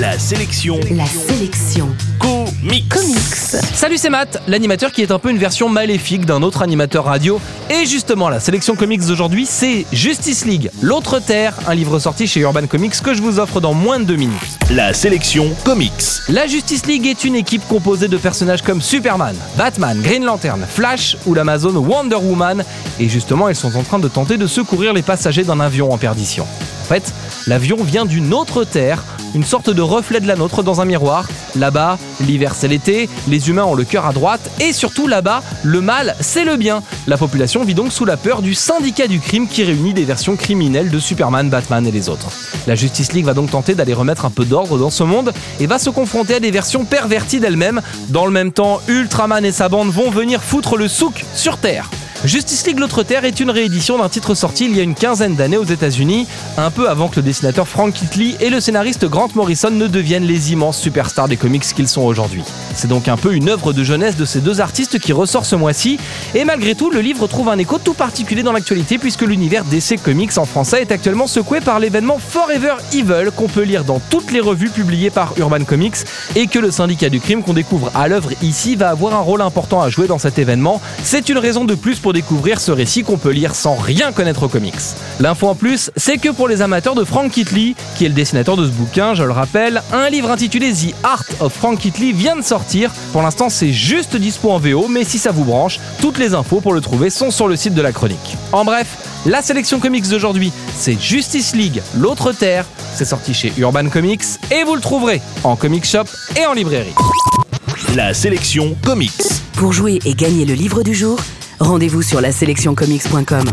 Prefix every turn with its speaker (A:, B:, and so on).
A: La sélection.
B: La sélection.
A: Comics.
B: Comics.
C: Salut, c'est Matt, l'animateur qui est un peu une version maléfique d'un autre animateur radio. Et justement, la sélection comics d'aujourd'hui, c'est Justice League, L'autre Terre, un livre sorti chez Urban Comics que je vous offre dans moins de deux minutes.
A: La sélection comics.
C: La Justice League est une équipe composée de personnages comme Superman, Batman, Green Lantern, Flash ou l'Amazon Wonder Woman. Et justement, ils sont en train de tenter de secourir les passagers d'un avion en perdition. En fait, l'avion vient d'une autre Terre, une sorte de reflet de la nôtre dans un miroir. Là-bas, l'hiver c'est l'été, les humains ont le cœur à droite, et surtout là-bas, le mal c'est le bien. La population vit donc sous la peur du syndicat du crime qui réunit des versions criminelles de Superman, Batman et les autres. La Justice League va donc tenter d'aller remettre un peu d'ordre dans ce monde et va se confronter à des versions perverties d'elle-même. Dans le même temps, Ultraman et sa bande vont venir foutre le souk sur Terre. Justice League L'autre Terre est une réédition d'un titre sorti il y a une quinzaine d'années aux États-Unis, un peu avant que le dessinateur Frank Kitley et le scénariste Grant Morrison ne deviennent les immenses superstars des comics qu'ils sont aujourd'hui. C'est donc un peu une œuvre de jeunesse de ces deux artistes qui ressort ce mois-ci, et malgré tout, le livre trouve un écho tout particulier dans l'actualité puisque l'univers DC Comics en français est actuellement secoué par l'événement Forever Evil qu'on peut lire dans toutes les revues publiées par Urban Comics et que le syndicat du crime qu'on découvre à l'œuvre ici va avoir un rôle important à jouer dans cet événement. C'est une raison de plus pour découvrir ce récit qu'on peut lire sans rien connaître aux comics. L'info en plus, c'est que pour les amateurs de Frank Kitley, qui est le dessinateur de ce bouquin, je le rappelle, un livre intitulé The Art of Frank Kitley vient de sortir. Pour l'instant, c'est juste dispo en VO, mais si ça vous branche, toutes les infos pour le trouver sont sur le site de la chronique. En bref, la sélection comics d'aujourd'hui, c'est Justice League, l'autre terre. C'est sorti chez Urban Comics et vous le trouverez en comic shop et en librairie.
A: La sélection comics.
B: Pour jouer et gagner le livre du jour, rendez-vous sur la sélectioncomics.com.